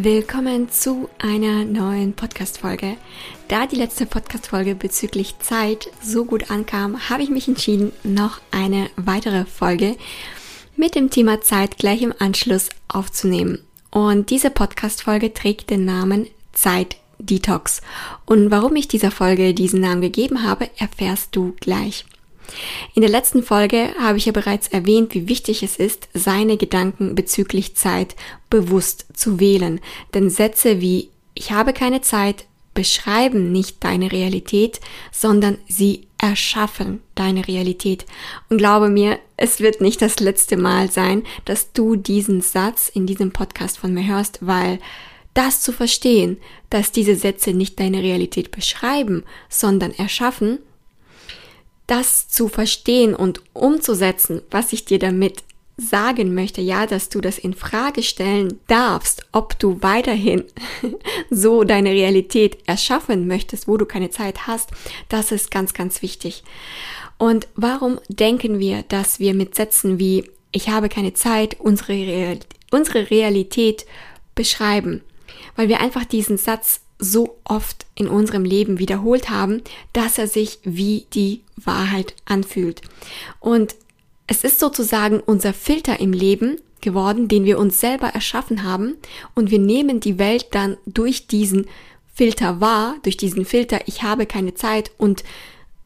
Willkommen zu einer neuen Podcast-Folge. Da die letzte Podcast-Folge bezüglich Zeit so gut ankam, habe ich mich entschieden, noch eine weitere Folge mit dem Thema Zeit gleich im Anschluss aufzunehmen. Und diese Podcast-Folge trägt den Namen Zeit Detox. Und warum ich dieser Folge diesen Namen gegeben habe, erfährst du gleich. In der letzten Folge habe ich ja bereits erwähnt, wie wichtig es ist, seine Gedanken bezüglich Zeit bewusst zu wählen. Denn Sätze wie ich habe keine Zeit beschreiben nicht deine Realität, sondern sie erschaffen deine Realität. Und glaube mir, es wird nicht das letzte Mal sein, dass du diesen Satz in diesem Podcast von mir hörst, weil das zu verstehen, dass diese Sätze nicht deine Realität beschreiben, sondern erschaffen, das zu verstehen und umzusetzen, was ich dir damit sagen möchte, ja, dass du das in Frage stellen darfst, ob du weiterhin so deine Realität erschaffen möchtest, wo du keine Zeit hast, das ist ganz, ganz wichtig. Und warum denken wir, dass wir mit Sätzen wie ich habe keine Zeit unsere, Real unsere Realität beschreiben? Weil wir einfach diesen Satz so oft in unserem Leben wiederholt haben, dass er sich wie die Wahrheit anfühlt. Und es ist sozusagen unser Filter im Leben geworden, den wir uns selber erschaffen haben und wir nehmen die Welt dann durch diesen Filter wahr, durch diesen Filter, ich habe keine Zeit und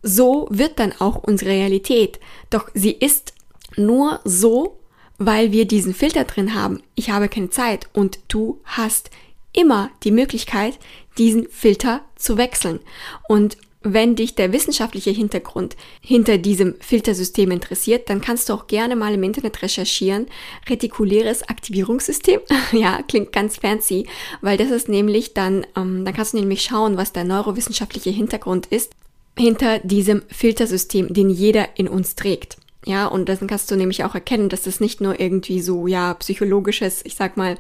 so wird dann auch unsere Realität. Doch sie ist nur so, weil wir diesen Filter drin haben. Ich habe keine Zeit und du hast immer die Möglichkeit, diesen Filter zu wechseln. Und wenn dich der wissenschaftliche Hintergrund hinter diesem Filtersystem interessiert, dann kannst du auch gerne mal im Internet recherchieren. Retikuläres Aktivierungssystem. ja, klingt ganz fancy, weil das ist nämlich dann, ähm, dann kannst du nämlich schauen, was der neurowissenschaftliche Hintergrund ist hinter diesem Filtersystem, den jeder in uns trägt. Ja, und dann kannst du nämlich auch erkennen, dass das nicht nur irgendwie so, ja, psychologisches, ich sag mal,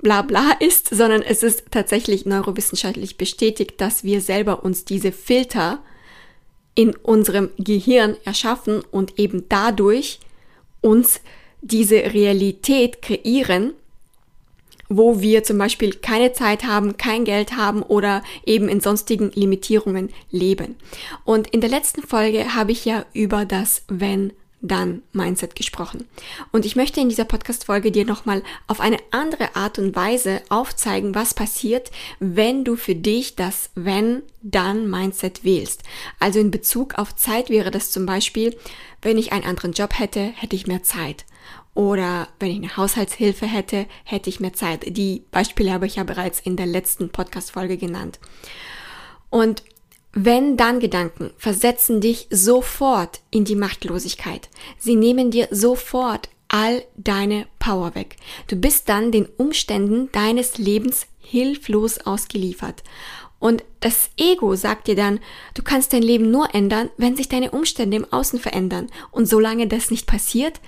bla bla ist, sondern es ist tatsächlich neurowissenschaftlich bestätigt, dass wir selber uns diese Filter in unserem Gehirn erschaffen und eben dadurch uns diese Realität kreieren, wo wir zum Beispiel keine Zeit haben, kein Geld haben oder eben in sonstigen Limitierungen leben. Und in der letzten Folge habe ich ja über das Wenn dann Mindset gesprochen. Und ich möchte in dieser Podcast-Folge dir nochmal auf eine andere Art und Weise aufzeigen, was passiert, wenn du für dich das wenn dann Mindset wählst. Also in Bezug auf Zeit wäre das zum Beispiel, wenn ich einen anderen Job hätte, hätte ich mehr Zeit. Oder wenn ich eine Haushaltshilfe hätte, hätte ich mehr Zeit. Die Beispiele habe ich ja bereits in der letzten Podcast-Folge genannt. Und wenn dann Gedanken versetzen dich sofort in die Machtlosigkeit. Sie nehmen dir sofort all deine Power weg. Du bist dann den Umständen deines Lebens hilflos ausgeliefert. Und das Ego sagt dir dann, du kannst dein Leben nur ändern, wenn sich deine Umstände im Außen verändern. Und solange das nicht passiert,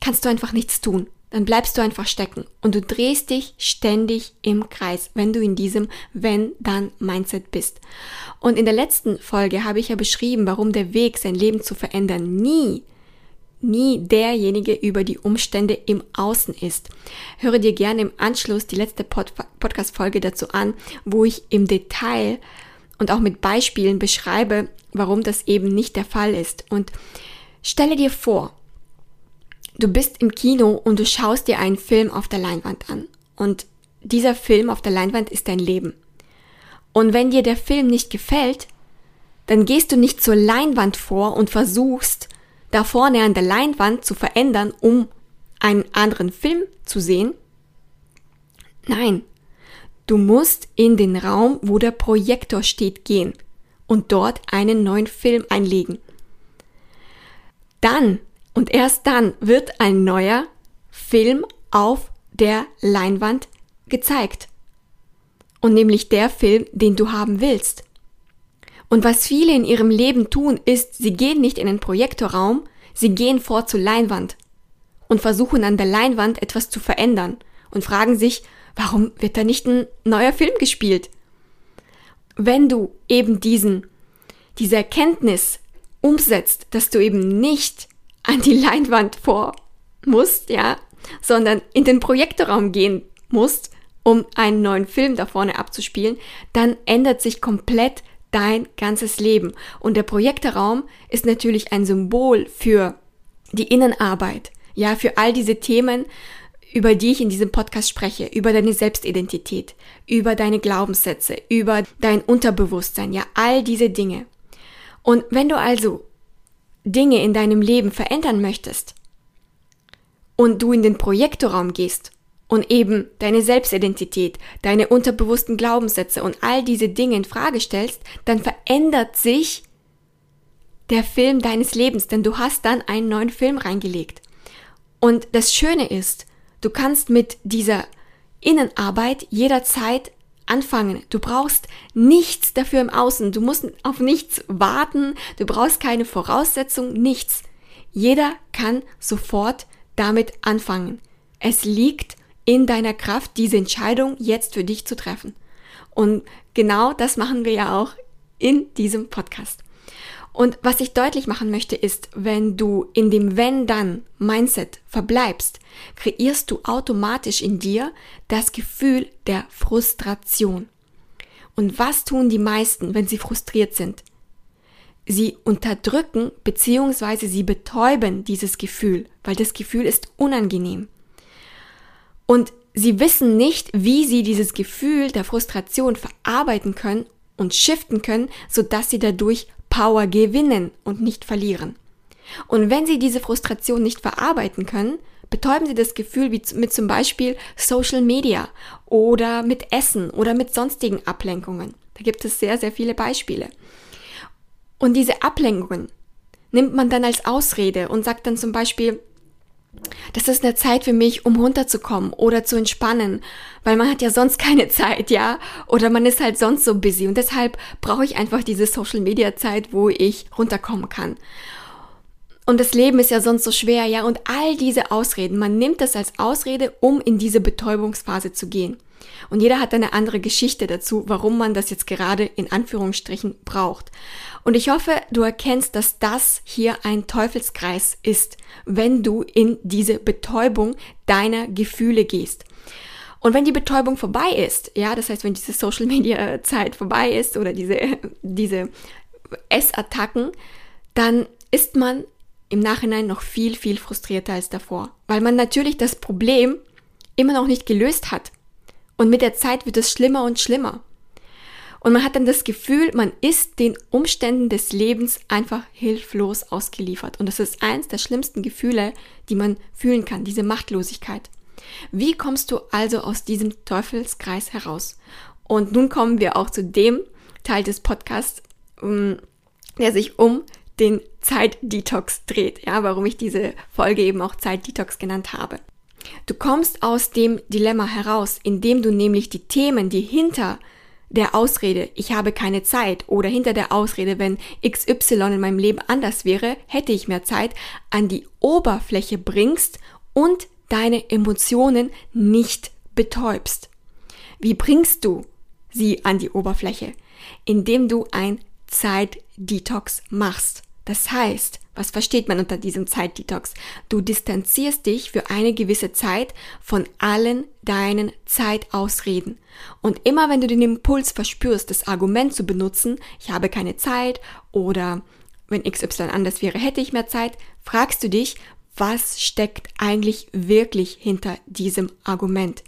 kannst du einfach nichts tun dann bleibst du einfach stecken und du drehst dich ständig im Kreis, wenn du in diesem wenn dann Mindset bist. Und in der letzten Folge habe ich ja beschrieben, warum der Weg, sein Leben zu verändern, nie nie derjenige über die Umstände im Außen ist. Höre dir gerne im Anschluss die letzte Pod Podcast-Folge dazu an, wo ich im Detail und auch mit Beispielen beschreibe, warum das eben nicht der Fall ist. Und stelle dir vor, Du bist im Kino und du schaust dir einen Film auf der Leinwand an. Und dieser Film auf der Leinwand ist dein Leben. Und wenn dir der Film nicht gefällt, dann gehst du nicht zur Leinwand vor und versuchst, da vorne an der Leinwand zu verändern, um einen anderen Film zu sehen. Nein, du musst in den Raum, wo der Projektor steht, gehen und dort einen neuen Film einlegen. Dann und erst dann wird ein neuer Film auf der Leinwand gezeigt. Und nämlich der Film, den du haben willst. Und was viele in ihrem Leben tun, ist, sie gehen nicht in den Projektorraum, sie gehen vor zur Leinwand und versuchen an der Leinwand etwas zu verändern und fragen sich, warum wird da nicht ein neuer Film gespielt? Wenn du eben diesen, diese Erkenntnis umsetzt, dass du eben nicht an die Leinwand vor musst, ja, sondern in den Projektorraum gehen musst, um einen neuen Film da vorne abzuspielen, dann ändert sich komplett dein ganzes Leben. Und der Projektorraum ist natürlich ein Symbol für die Innenarbeit, ja, für all diese Themen, über die ich in diesem Podcast spreche, über deine Selbstidentität, über deine Glaubenssätze, über dein Unterbewusstsein, ja, all diese Dinge. Und wenn du also Dinge in deinem Leben verändern möchtest und du in den Projektorraum gehst und eben deine Selbstidentität, deine unterbewussten Glaubenssätze und all diese Dinge in Frage stellst, dann verändert sich der Film deines Lebens, denn du hast dann einen neuen Film reingelegt. Und das Schöne ist, du kannst mit dieser Innenarbeit jederzeit anfangen. Du brauchst nichts dafür im Außen. Du musst auf nichts warten. Du brauchst keine Voraussetzung, nichts. Jeder kann sofort damit anfangen. Es liegt in deiner Kraft, diese Entscheidung jetzt für dich zu treffen. Und genau das machen wir ja auch in diesem Podcast. Und was ich deutlich machen möchte ist, wenn du in dem Wenn-Dann-Mindset verbleibst, kreierst du automatisch in dir das Gefühl der Frustration. Und was tun die meisten, wenn sie frustriert sind? Sie unterdrücken bzw. sie betäuben dieses Gefühl, weil das Gefühl ist unangenehm. Und sie wissen nicht, wie sie dieses Gefühl der Frustration verarbeiten können und shiften können, sodass sie dadurch Power gewinnen und nicht verlieren. Und wenn Sie diese Frustration nicht verarbeiten können, betäuben Sie das Gefühl wie mit zum Beispiel Social Media oder mit Essen oder mit sonstigen Ablenkungen. Da gibt es sehr, sehr viele Beispiele. Und diese Ablenkungen nimmt man dann als Ausrede und sagt dann zum Beispiel, das ist eine Zeit für mich, um runterzukommen oder zu entspannen, weil man hat ja sonst keine Zeit, ja, oder man ist halt sonst so busy und deshalb brauche ich einfach diese Social Media Zeit, wo ich runterkommen kann. Und das Leben ist ja sonst so schwer, ja, und all diese Ausreden, man nimmt das als Ausrede, um in diese Betäubungsphase zu gehen. Und jeder hat eine andere Geschichte dazu, warum man das jetzt gerade in Anführungsstrichen braucht. Und ich hoffe, du erkennst, dass das hier ein Teufelskreis ist, wenn du in diese Betäubung deiner Gefühle gehst. Und wenn die Betäubung vorbei ist, ja, das heißt, wenn diese Social Media Zeit vorbei ist oder diese, diese Essattacken, dann ist man im Nachhinein noch viel, viel frustrierter als davor, weil man natürlich das Problem immer noch nicht gelöst hat. Und mit der Zeit wird es schlimmer und schlimmer. Und man hat dann das Gefühl, man ist den Umständen des Lebens einfach hilflos ausgeliefert. Und das ist eins der schlimmsten Gefühle, die man fühlen kann, diese Machtlosigkeit. Wie kommst du also aus diesem Teufelskreis heraus? Und nun kommen wir auch zu dem Teil des Podcasts, ähm, der sich um den Zeitdetox dreht. Ja, warum ich diese Folge eben auch Zeitdetox genannt habe. Du kommst aus dem Dilemma heraus, indem du nämlich die Themen, die hinter der Ausrede, ich habe keine Zeit oder hinter der Ausrede, wenn XY in meinem Leben anders wäre, hätte ich mehr Zeit, an die Oberfläche bringst und deine Emotionen nicht betäubst. Wie bringst du sie an die Oberfläche? Indem du ein Zeitdetox machst. Das heißt, was versteht man unter diesem Zeitdetox? Du distanzierst dich für eine gewisse Zeit von allen deinen Zeitausreden. Und immer wenn du den Impuls verspürst, das Argument zu benutzen, ich habe keine Zeit oder wenn XY anders wäre, hätte ich mehr Zeit, fragst du dich, was steckt eigentlich wirklich hinter diesem Argument?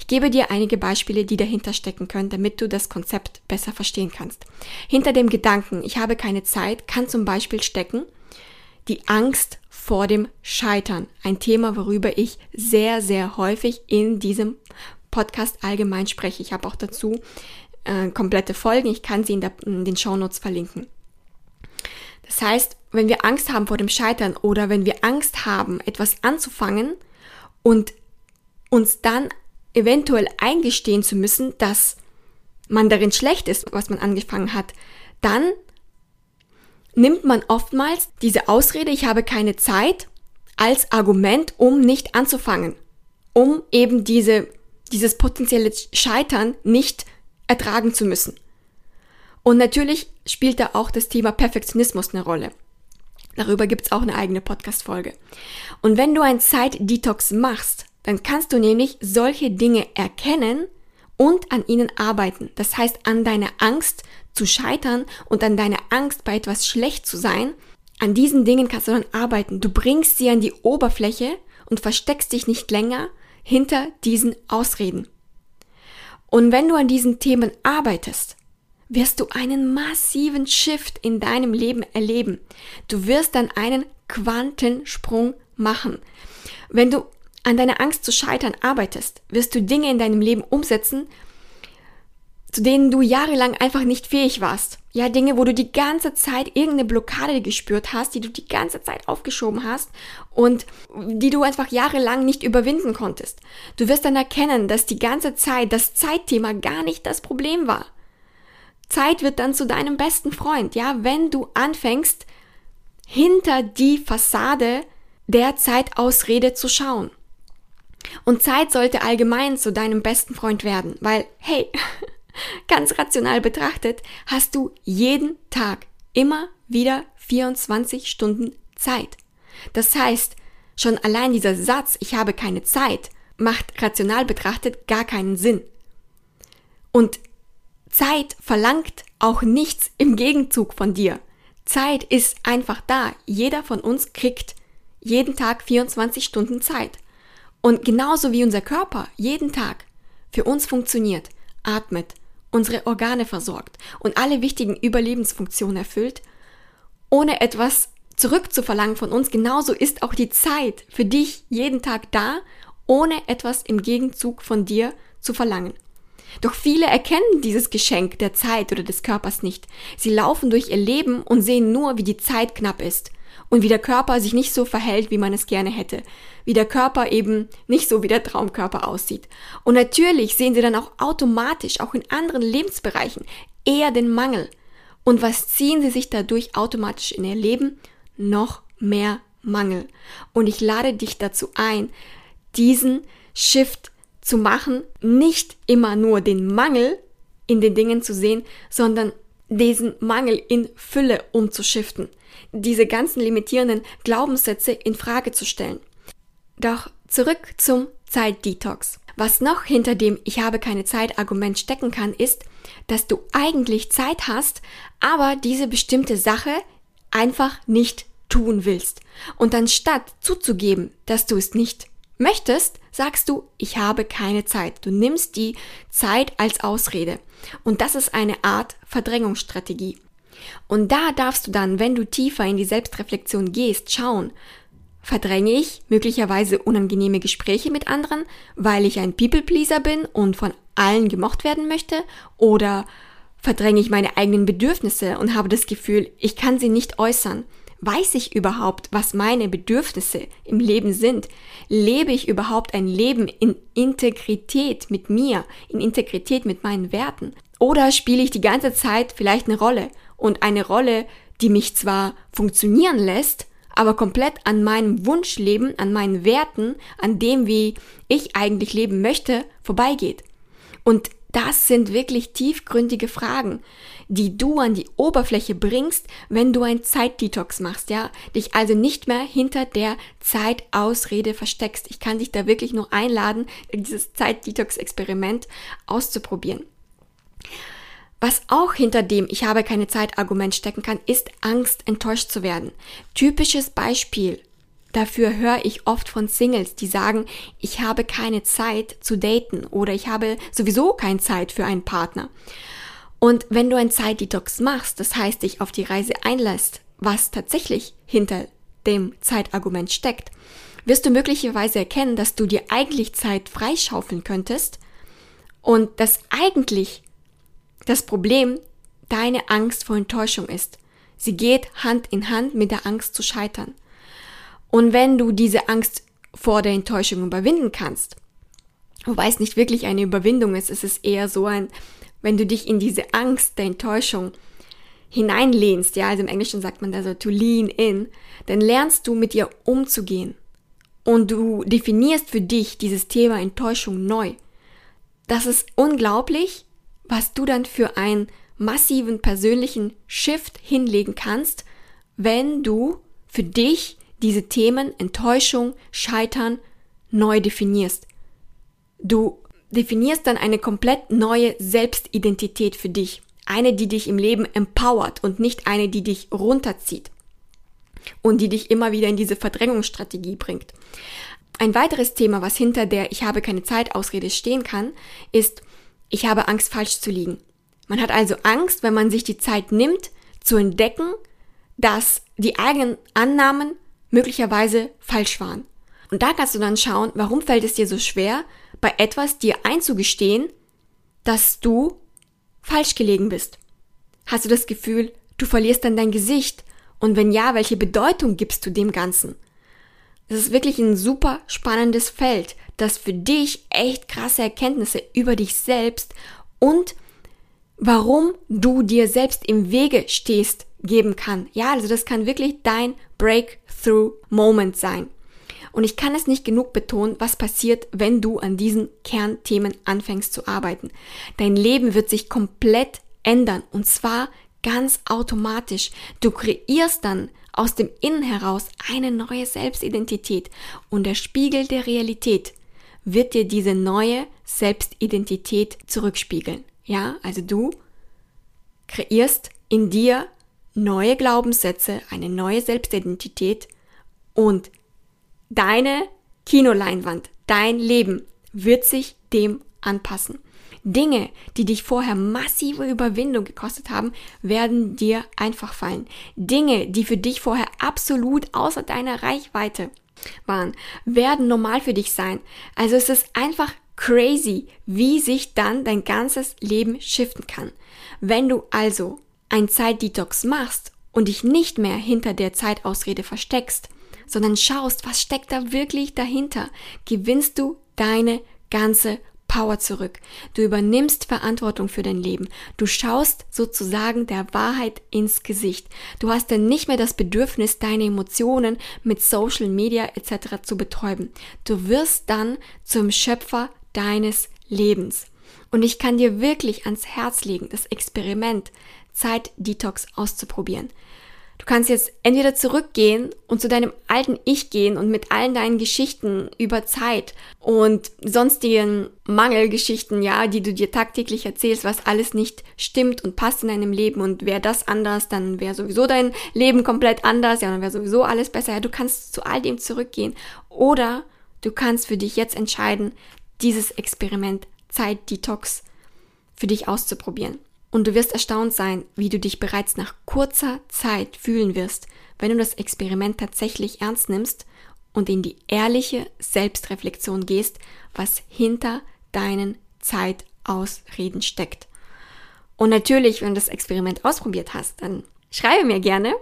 Ich gebe dir einige Beispiele, die dahinter stecken können, damit du das Konzept besser verstehen kannst. Hinter dem Gedanken, ich habe keine Zeit, kann zum Beispiel stecken die Angst vor dem Scheitern. Ein Thema, worüber ich sehr, sehr häufig in diesem Podcast allgemein spreche. Ich habe auch dazu äh, komplette Folgen. Ich kann sie in, der, in den Shownotes verlinken. Das heißt, wenn wir Angst haben vor dem Scheitern oder wenn wir Angst haben, etwas anzufangen und uns dann eventuell eingestehen zu müssen, dass man darin schlecht ist, was man angefangen hat, dann nimmt man oftmals diese Ausrede, ich habe keine Zeit, als Argument, um nicht anzufangen, um eben diese, dieses potenzielle Scheitern nicht ertragen zu müssen. Und natürlich spielt da auch das Thema Perfektionismus eine Rolle. Darüber gibt's auch eine eigene Podcast-Folge. Und wenn du ein Zeit-Detox machst, dann kannst du nämlich solche Dinge erkennen und an ihnen arbeiten. Das heißt, an deiner Angst zu scheitern und an deiner Angst bei etwas schlecht zu sein, an diesen Dingen kannst du dann arbeiten. Du bringst sie an die Oberfläche und versteckst dich nicht länger hinter diesen Ausreden. Und wenn du an diesen Themen arbeitest, wirst du einen massiven Shift in deinem Leben erleben. Du wirst dann einen Quantensprung machen. Wenn du an deiner Angst zu scheitern arbeitest, wirst du Dinge in deinem Leben umsetzen, zu denen du jahrelang einfach nicht fähig warst. Ja, Dinge, wo du die ganze Zeit irgendeine Blockade gespürt hast, die du die ganze Zeit aufgeschoben hast und die du einfach jahrelang nicht überwinden konntest. Du wirst dann erkennen, dass die ganze Zeit das Zeitthema gar nicht das Problem war. Zeit wird dann zu deinem besten Freund, ja, wenn du anfängst, hinter die Fassade der Zeitausrede zu schauen. Und Zeit sollte allgemein zu deinem besten Freund werden, weil, hey, Ganz rational betrachtet hast du jeden Tag immer wieder 24 Stunden Zeit. Das heißt, schon allein dieser Satz, ich habe keine Zeit, macht rational betrachtet gar keinen Sinn. Und Zeit verlangt auch nichts im Gegenzug von dir. Zeit ist einfach da. Jeder von uns kriegt jeden Tag 24 Stunden Zeit. Und genauso wie unser Körper jeden Tag für uns funktioniert, atmet, unsere Organe versorgt und alle wichtigen Überlebensfunktionen erfüllt, ohne etwas zurückzuverlangen von uns. Genauso ist auch die Zeit für dich jeden Tag da, ohne etwas im Gegenzug von dir zu verlangen. Doch viele erkennen dieses Geschenk der Zeit oder des Körpers nicht. Sie laufen durch ihr Leben und sehen nur, wie die Zeit knapp ist und wie der Körper sich nicht so verhält, wie man es gerne hätte, wie der Körper eben nicht so wie der Traumkörper aussieht. Und natürlich sehen sie dann auch automatisch, auch in anderen Lebensbereichen, eher den Mangel. Und was ziehen sie sich dadurch automatisch in ihr Leben? Noch mehr Mangel. Und ich lade dich dazu ein, diesen Shift zu machen, nicht immer nur den Mangel in den Dingen zu sehen, sondern diesen Mangel in Fülle umzuschiften diese ganzen limitierenden Glaubenssätze in Frage zu stellen. Doch zurück zum Zeitdetox. Was noch hinter dem Ich habe keine Zeit Argument stecken kann, ist, dass du eigentlich Zeit hast, aber diese bestimmte Sache einfach nicht tun willst. Und anstatt zuzugeben, dass du es nicht möchtest, sagst du, ich habe keine Zeit. Du nimmst die Zeit als Ausrede. Und das ist eine Art Verdrängungsstrategie. Und da darfst du dann, wenn du tiefer in die Selbstreflexion gehst, schauen, verdränge ich möglicherweise unangenehme Gespräche mit anderen, weil ich ein People-Pleaser bin und von allen gemocht werden möchte, oder verdränge ich meine eigenen Bedürfnisse und habe das Gefühl, ich kann sie nicht äußern. Weiß ich überhaupt, was meine Bedürfnisse im Leben sind? Lebe ich überhaupt ein Leben in Integrität mit mir, in Integrität mit meinen Werten? Oder spiele ich die ganze Zeit vielleicht eine Rolle und eine Rolle, die mich zwar funktionieren lässt, aber komplett an meinem Wunschleben, an meinen Werten, an dem, wie ich eigentlich leben möchte, vorbeigeht. Und das sind wirklich tiefgründige Fragen, die du an die Oberfläche bringst, wenn du ein Zeitdetox machst, ja? Dich also nicht mehr hinter der Zeitausrede versteckst. Ich kann dich da wirklich nur einladen, dieses Zeitdetox-Experiment auszuprobieren. Was auch hinter dem Ich habe keine Zeit Argument stecken kann, ist Angst, enttäuscht zu werden. Typisches Beispiel. Dafür höre ich oft von Singles, die sagen, ich habe keine Zeit zu daten oder ich habe sowieso keine Zeit für einen Partner. Und wenn du ein Zeitdetox machst, das heißt dich auf die Reise einlässt, was tatsächlich hinter dem Zeitargument steckt, wirst du möglicherweise erkennen, dass du dir eigentlich Zeit freischaufeln könntest und dass eigentlich das Problem deine Angst vor Enttäuschung ist. Sie geht Hand in Hand mit der Angst zu scheitern. Und wenn du diese Angst vor der Enttäuschung überwinden kannst, wobei es nicht wirklich eine Überwindung ist, es ist eher so ein, wenn du dich in diese Angst der Enttäuschung hineinlehnst, ja, also im Englischen sagt man da so to lean in, dann lernst du mit ihr umzugehen. Und du definierst für dich dieses Thema Enttäuschung neu. Das ist unglaublich, was du dann für einen massiven persönlichen Shift hinlegen kannst, wenn du für dich diese Themen Enttäuschung, Scheitern neu definierst. Du definierst dann eine komplett neue Selbstidentität für dich. Eine, die dich im Leben empowert und nicht eine, die dich runterzieht und die dich immer wieder in diese Verdrängungsstrategie bringt. Ein weiteres Thema, was hinter der Ich habe keine Zeit Ausrede stehen kann, ist, ich habe Angst, falsch zu liegen. Man hat also Angst, wenn man sich die Zeit nimmt, zu entdecken, dass die eigenen Annahmen möglicherweise falsch waren. Und da kannst du dann schauen, warum fällt es dir so schwer, bei etwas dir einzugestehen, dass du falsch gelegen bist? Hast du das Gefühl, du verlierst dann dein Gesicht? Und wenn ja, welche Bedeutung gibst du dem Ganzen? Das ist wirklich ein super spannendes Feld, das für dich echt krasse Erkenntnisse über dich selbst und warum du dir selbst im Wege stehst, geben kann. Ja, also das kann wirklich dein Breakthrough Moment sein. Und ich kann es nicht genug betonen, was passiert, wenn du an diesen Kernthemen anfängst zu arbeiten. Dein Leben wird sich komplett ändern und zwar ganz automatisch. Du kreierst dann aus dem Innen heraus eine neue Selbstidentität und der Spiegel der Realität wird dir diese neue Selbstidentität zurückspiegeln. Ja, also du kreierst in dir neue Glaubenssätze, eine neue Selbstidentität und Deine Kinoleinwand, dein Leben wird sich dem anpassen. Dinge, die dich vorher massive Überwindung gekostet haben, werden dir einfach fallen. Dinge, die für dich vorher absolut außer deiner Reichweite waren, werden normal für dich sein. Also es ist einfach crazy, wie sich dann dein ganzes Leben shiften kann. Wenn du also ein Zeitdetox machst und dich nicht mehr hinter der Zeitausrede versteckst, sondern schaust, was steckt da wirklich dahinter, gewinnst du deine ganze Power zurück. Du übernimmst Verantwortung für dein Leben. Du schaust sozusagen der Wahrheit ins Gesicht. Du hast dann nicht mehr das Bedürfnis, deine Emotionen mit Social Media etc. zu betäuben. Du wirst dann zum Schöpfer deines Lebens. Und ich kann dir wirklich ans Herz legen, das Experiment Zeit Detox auszuprobieren. Du kannst jetzt entweder zurückgehen und zu deinem alten Ich gehen und mit allen deinen Geschichten über Zeit und sonstigen Mangelgeschichten, ja, die du dir tagtäglich erzählst, was alles nicht stimmt und passt in deinem Leben und wäre das anders, dann wäre sowieso dein Leben komplett anders, ja, dann wäre sowieso alles besser. Ja, du kannst zu all dem zurückgehen oder du kannst für dich jetzt entscheiden, dieses Experiment Zeit Detox für dich auszuprobieren. Und du wirst erstaunt sein, wie du dich bereits nach kurzer Zeit fühlen wirst, wenn du das Experiment tatsächlich ernst nimmst und in die ehrliche Selbstreflexion gehst, was hinter deinen Zeitausreden steckt. Und natürlich, wenn du das Experiment ausprobiert hast, dann schreibe mir gerne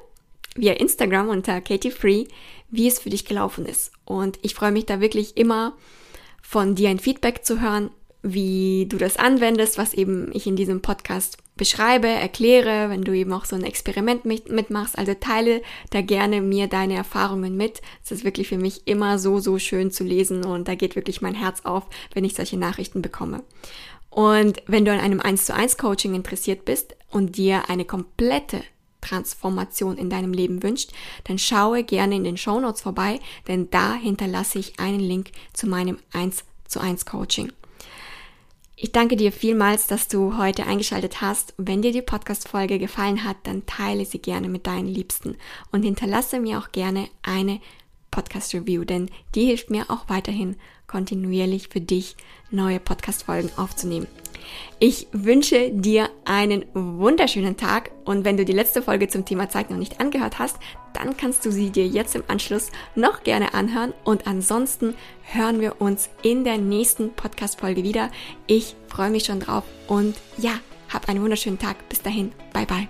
via Instagram unter Katie wie es für dich gelaufen ist. Und ich freue mich da wirklich immer von dir ein Feedback zu hören, wie du das anwendest, was eben ich in diesem Podcast beschreibe, erkläre, wenn du eben auch so ein Experiment mit, mitmachst. Also teile da gerne mir deine Erfahrungen mit. Es ist wirklich für mich immer so, so schön zu lesen und da geht wirklich mein Herz auf, wenn ich solche Nachrichten bekomme. Und wenn du an einem 1 zu 1 Coaching interessiert bist und dir eine komplette Transformation in deinem Leben wünscht, dann schaue gerne in den Show Notes vorbei, denn da hinterlasse ich einen Link zu meinem 1 zu 1 Coaching. Ich danke dir vielmals, dass du heute eingeschaltet hast. Wenn dir die Podcast-Folge gefallen hat, dann teile sie gerne mit deinen Liebsten und hinterlasse mir auch gerne eine Podcast-Review, denn die hilft mir auch weiterhin kontinuierlich für dich neue Podcast-Folgen aufzunehmen. Ich wünsche dir einen wunderschönen Tag und wenn du die letzte Folge zum Thema Zeit noch nicht angehört hast, dann kannst du sie dir jetzt im Anschluss noch gerne anhören und ansonsten hören wir uns in der nächsten Podcast-Folge wieder. Ich freue mich schon drauf und ja, hab einen wunderschönen Tag. Bis dahin, bye bye.